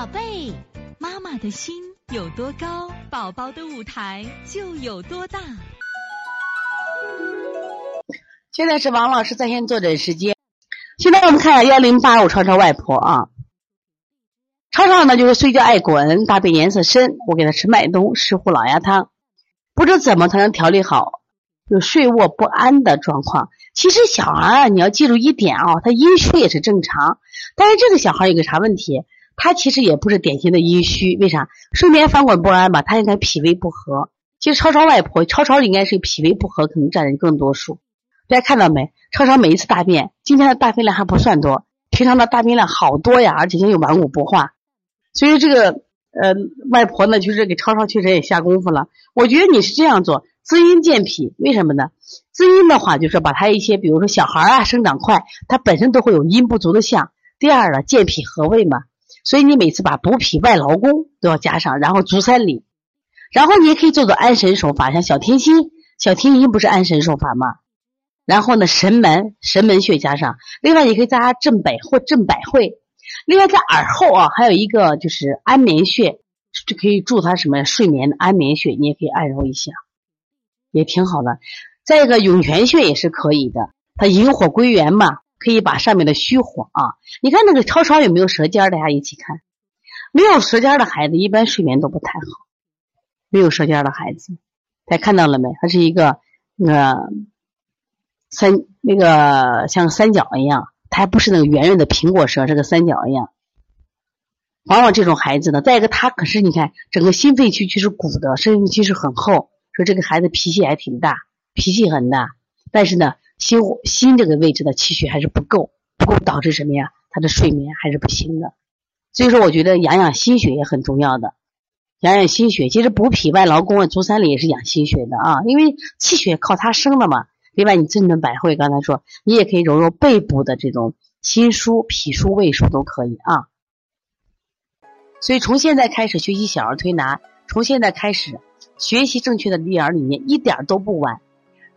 宝贝，妈妈的心有多高，宝宝的舞台就有多大。现在是王老师在线坐诊时间。现在我们看幺零八五超超外婆啊，超超呢就是睡觉爱滚，大便颜色深，我给他吃麦冬石斛老鸭汤，不知怎么才能调理好有睡卧不安的状况。其实小孩啊，你要记住一点啊，他阴虚也是正常，但是这个小孩有个啥问题？他其实也不是典型的阴虚，为啥？睡眠翻滚不安吧？他应该脾胃不和。其实超超外婆，超超应该是脾胃不和，可能占的更多数。大家看到没？超超每一次大便，今天的大便量还不算多，平常的大便量好多呀，而且又顽固不化。所以这个呃，外婆呢，就是给超超确实也下功夫了。我觉得你是这样做，滋阴健脾，为什么呢？滋阴的话，就是把他一些，比如说小孩啊，生长快，他本身都会有阴不足的象。第二呢，健脾和胃嘛，所以你每次把补脾外劳宫都要加上，然后足三里，然后你也可以做做安神手法，像小天心，小天心不是安神手法吗？然后呢，神门神门穴加上，另外也可以加镇百或镇百会。另外在耳后啊，还有一个就是安眠穴，就可以助他什么睡眠的安眠穴，你也可以按揉一下，也挺好的。再一个涌泉穴也是可以的，它引火归元嘛，可以把上面的虚火啊。你看那个超超有没有舌尖？大家一起看，没有舌尖的孩子一般睡眠都不太好。没有舌尖的孩子，大家看到了没？它是一个那个。三那个像三角一样，它还不是那个圆润的苹果舌，是个三角一样。往往这种孩子呢，再一个他可是你看整个心肺区区是鼓的，肾气是很厚，说这个孩子脾气还挺大，脾气很大，但是呢心心这个位置的气血还是不够，不够导致什么呀？他的睡眠还是不行的。所以说，我觉得养养心血也很重要的，养养心血。其实补脾外劳宫啊，足三里也是养心血的啊，因为气血靠它生的嘛。另外，你正正百会，刚才说你也可以揉揉背部的这种心腧、脾腧、胃腧都可以啊。所以从现在开始学习小儿推拿，从现在开始学习正确的育儿理念，一点都不晚。